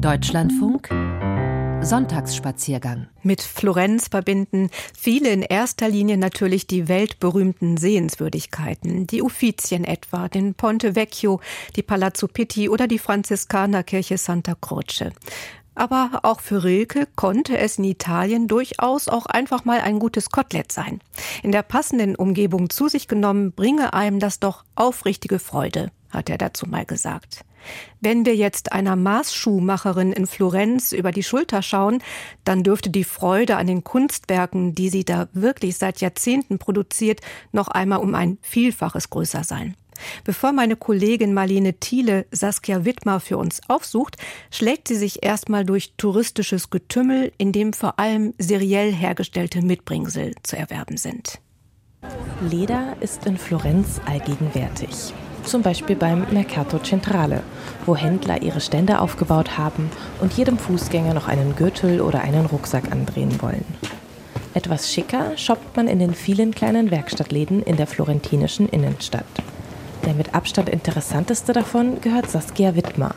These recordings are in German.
Deutschlandfunk Sonntagsspaziergang. Mit Florenz verbinden viele in erster Linie natürlich die weltberühmten Sehenswürdigkeiten, die Uffizien etwa, den Ponte Vecchio, die Palazzo Pitti oder die Franziskanerkirche Santa Croce. Aber auch für Rilke konnte es in Italien durchaus auch einfach mal ein gutes Kotelett sein. In der passenden Umgebung zu sich genommen, bringe einem das doch aufrichtige Freude, hat er dazu mal gesagt. Wenn wir jetzt einer Maßschuhmacherin in Florenz über die Schulter schauen, dann dürfte die Freude an den Kunstwerken, die sie da wirklich seit Jahrzehnten produziert, noch einmal um ein Vielfaches größer sein. Bevor meine Kollegin Marlene Thiele Saskia Wittmer für uns aufsucht, schlägt sie sich erstmal durch touristisches Getümmel, in dem vor allem seriell hergestellte Mitbringsel zu erwerben sind. Leder ist in Florenz allgegenwärtig zum Beispiel beim Mercato Centrale, wo Händler ihre Stände aufgebaut haben und jedem Fußgänger noch einen Gürtel oder einen Rucksack andrehen wollen. Etwas schicker shoppt man in den vielen kleinen Werkstattläden in der florentinischen Innenstadt. Der mit Abstand interessanteste davon gehört Saskia Wittmer,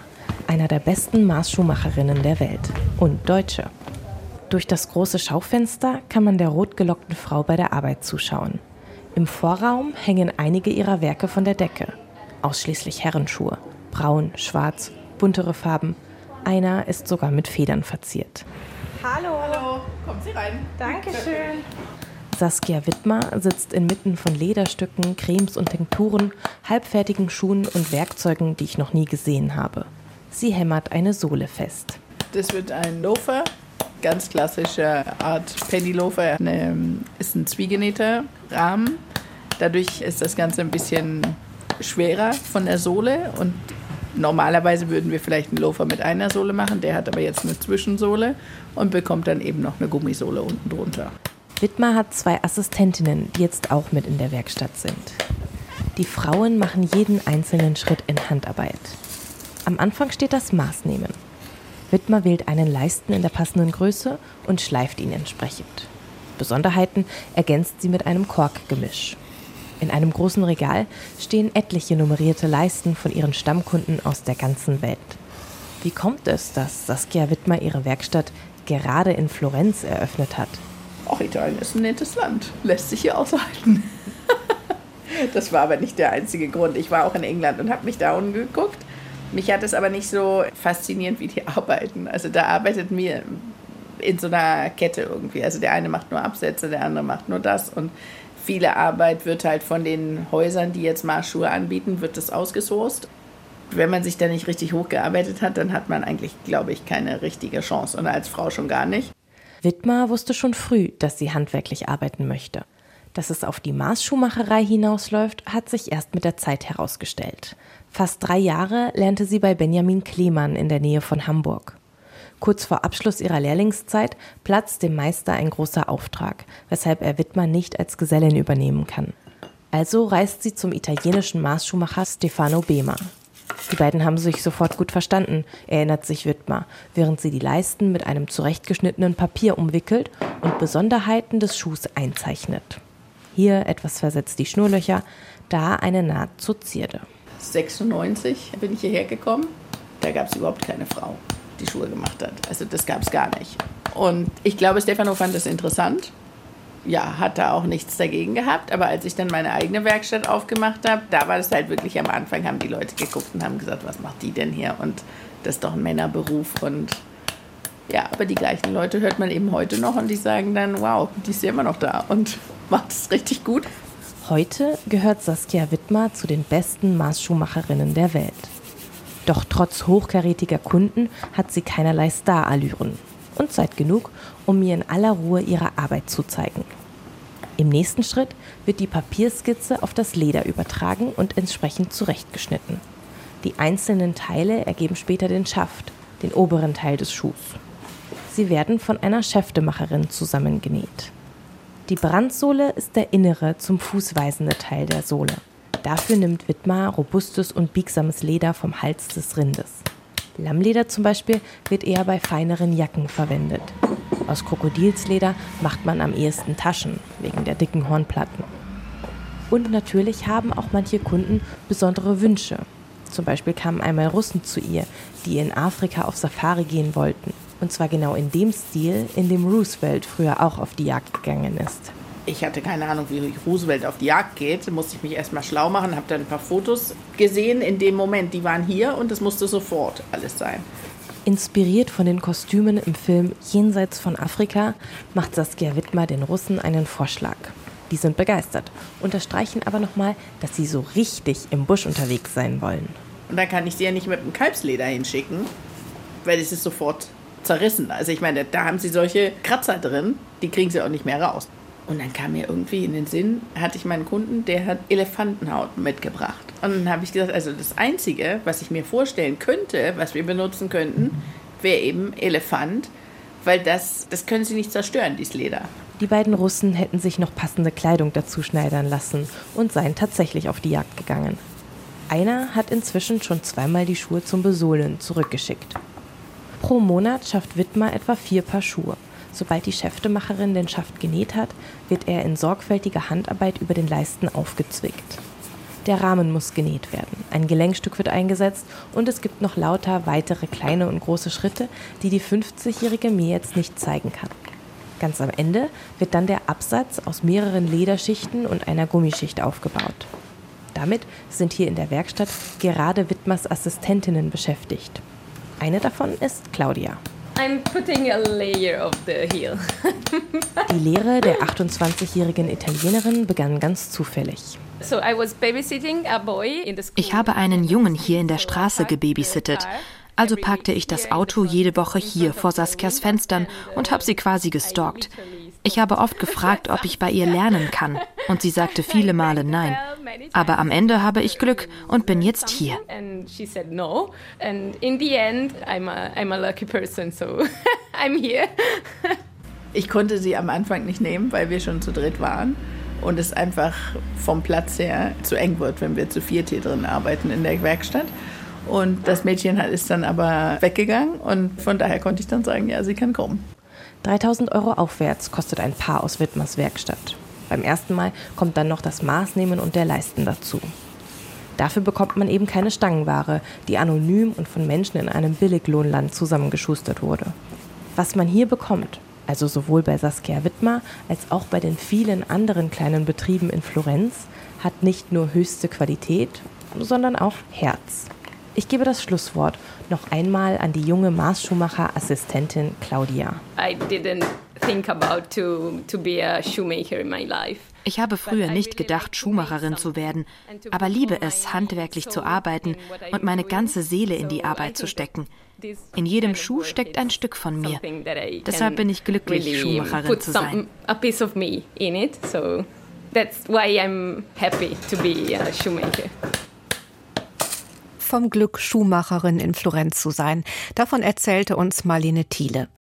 einer der besten Maßschuhmacherinnen der Welt und Deutsche. Durch das große Schaufenster kann man der rotgelockten Frau bei der Arbeit zuschauen. Im Vorraum hängen einige ihrer Werke von der Decke ausschließlich Herrenschuhe. Braun, schwarz, buntere Farben. Einer ist sogar mit Federn verziert. Hallo. Hallo, kommen Sie rein. Dankeschön. Saskia Wittmer sitzt inmitten von Lederstücken, Cremes und Tinkturen, halbfertigen Schuhen und Werkzeugen, die ich noch nie gesehen habe. Sie hämmert eine Sohle fest. Das wird ein Loafer, ganz klassische Art Penny-Loafer. Ist ein zwiegenähter Rahmen. Dadurch ist das Ganze ein bisschen schwerer von der Sohle und normalerweise würden wir vielleicht einen Loafer mit einer Sohle machen, der hat aber jetzt eine Zwischensohle und bekommt dann eben noch eine Gummisohle unten drunter. Wittmer hat zwei Assistentinnen, die jetzt auch mit in der Werkstatt sind. Die Frauen machen jeden einzelnen Schritt in Handarbeit. Am Anfang steht das Maßnehmen. Wittmer wählt einen Leisten in der passenden Größe und schleift ihn entsprechend. Besonderheiten ergänzt sie mit einem Korkgemisch. In einem großen Regal stehen etliche nummerierte Leisten von ihren Stammkunden aus der ganzen Welt. Wie kommt es, dass Saskia Wittmer ihre Werkstatt gerade in Florenz eröffnet hat? Auch Italien ist ein nettes Land, lässt sich hier aushalten. das war aber nicht der einzige Grund. Ich war auch in England und habe mich da umgeguckt. Mich hat es aber nicht so faszinierend, wie die arbeiten. Also da arbeitet mir in so einer Kette irgendwie. Also der eine macht nur Absätze, der andere macht nur das und viele Arbeit wird halt von den Häusern, die jetzt Marschschuhe anbieten, wird das ausgesourced. Wenn man sich da nicht richtig hochgearbeitet hat, dann hat man eigentlich, glaube ich, keine richtige Chance und als Frau schon gar nicht. Wittmar wusste schon früh, dass sie handwerklich arbeiten möchte. Dass es auf die Maßschuhmacherei hinausläuft, hat sich erst mit der Zeit herausgestellt. Fast drei Jahre lernte sie bei Benjamin Klemann in der Nähe von Hamburg. Kurz vor Abschluss ihrer Lehrlingszeit platzt dem Meister ein großer Auftrag, weshalb er Wittmer nicht als Gesellin übernehmen kann. Also reist sie zum italienischen Maßschuhmacher Stefano Bema. Die beiden haben sich sofort gut verstanden, erinnert sich Wittmer, während sie die Leisten mit einem zurechtgeschnittenen Papier umwickelt und Besonderheiten des Schuhs einzeichnet. Hier etwas versetzt die Schnurlöcher, da eine Naht zur Zierde. 96 bin ich hierher gekommen. Da gab es überhaupt keine Frau die Schuhe gemacht hat. Also das gab es gar nicht. Und ich glaube, Stefano fand das interessant. Ja, hat da auch nichts dagegen gehabt. Aber als ich dann meine eigene Werkstatt aufgemacht habe, da war das halt wirklich am Anfang, haben die Leute geguckt und haben gesagt, was macht die denn hier? Und das ist doch ein Männerberuf. Und ja, aber die gleichen Leute hört man eben heute noch und die sagen dann, wow, die ist ja immer noch da und macht es richtig gut. Heute gehört Saskia Wittmer zu den besten Maßschuhmacherinnen der Welt. Doch trotz hochkarätiger Kunden hat sie keinerlei Starallüren und Zeit genug, um mir in aller Ruhe ihre Arbeit zu zeigen. Im nächsten Schritt wird die Papierskizze auf das Leder übertragen und entsprechend zurechtgeschnitten. Die einzelnen Teile ergeben später den Schaft, den oberen Teil des Schuhs. Sie werden von einer Schäftemacherin zusammengenäht. Die Brandsohle ist der innere zum Fuß weisende Teil der Sohle. Dafür nimmt Wittmar robustes und biegsames Leder vom Hals des Rindes. Lammleder zum Beispiel wird eher bei feineren Jacken verwendet. Aus Krokodilsleder macht man am ehesten Taschen, wegen der dicken Hornplatten. Und natürlich haben auch manche Kunden besondere Wünsche. Zum Beispiel kamen einmal Russen zu ihr, die in Afrika auf Safari gehen wollten. Und zwar genau in dem Stil, in dem Roosevelt früher auch auf die Jagd gegangen ist. Ich hatte keine Ahnung, wie Roosevelt auf die Jagd geht. Da musste ich mich erstmal schlau machen, habe dann ein paar Fotos gesehen in dem Moment. Die waren hier und es musste sofort alles sein. Inspiriert von den Kostümen im Film Jenseits von Afrika macht Saskia Wittmer den Russen einen Vorschlag. Die sind begeistert, unterstreichen aber nochmal, dass sie so richtig im Busch unterwegs sein wollen. Und dann kann ich sie ja nicht mit einem Kalbsleder hinschicken, weil es ist sofort zerrissen. Also ich meine, da haben sie solche Kratzer drin, die kriegen sie auch nicht mehr raus. Und dann kam mir irgendwie in den Sinn, hatte ich meinen Kunden, der hat Elefantenhaut mitgebracht. Und dann habe ich gesagt, also das Einzige, was ich mir vorstellen könnte, was wir benutzen könnten, wäre eben Elefant, weil das, das können sie nicht zerstören, dieses Leder. Die beiden Russen hätten sich noch passende Kleidung dazu schneidern lassen und seien tatsächlich auf die Jagd gegangen. Einer hat inzwischen schon zweimal die Schuhe zum Besohlen zurückgeschickt. Pro Monat schafft Wittmer etwa vier Paar Schuhe. Sobald die Schäftemacherin den Schaft genäht hat, wird er in sorgfältiger Handarbeit über den Leisten aufgezwickt. Der Rahmen muss genäht werden, ein Gelenkstück wird eingesetzt und es gibt noch lauter weitere kleine und große Schritte, die die 50-jährige mir jetzt nicht zeigen kann. Ganz am Ende wird dann der Absatz aus mehreren Lederschichten und einer Gummischicht aufgebaut. Damit sind hier in der Werkstatt gerade Wittmers Assistentinnen beschäftigt. Eine davon ist Claudia. I'm putting a layer of the heel. Die Lehre der 28-jährigen Italienerin begann ganz zufällig. Ich habe einen Jungen hier in der Straße gebabysittet. Also parkte ich das Auto jede Woche hier vor Saskias Fenstern und habe sie quasi gestalkt. Ich habe oft gefragt, ob ich bei ihr lernen kann, und sie sagte viele Male nein. Aber am Ende habe ich Glück und bin jetzt hier. Ich konnte sie am Anfang nicht nehmen, weil wir schon zu dritt waren und es einfach vom Platz her zu eng wird, wenn wir zu viert hier drin arbeiten in der Werkstatt. Und das Mädchen ist dann aber weggegangen und von daher konnte ich dann sagen, ja, sie kann kommen. 3000 Euro aufwärts kostet ein Paar aus Wittmers Werkstatt. Beim ersten Mal kommt dann noch das Maßnehmen und der Leisten dazu. Dafür bekommt man eben keine Stangenware, die anonym und von Menschen in einem Billiglohnland zusammengeschustert wurde. Was man hier bekommt, also sowohl bei Saskia Wittmer als auch bei den vielen anderen kleinen Betrieben in Florenz, hat nicht nur höchste Qualität, sondern auch Herz. Ich gebe das Schlusswort noch einmal an die junge Maßschuhmacher-Assistentin Claudia. Ich habe früher nicht gedacht, Schuhmacherin zu werden, aber liebe es, handwerklich zu arbeiten und meine ganze Seele in die Arbeit zu stecken. In jedem Schuh steckt ein Stück von mir. Deshalb bin ich glücklich, Schuhmacherin zu sein. That's why I'm happy to be a shoemaker vom Glück, Schuhmacherin in Florenz zu sein. Davon erzählte uns Marlene Thiele.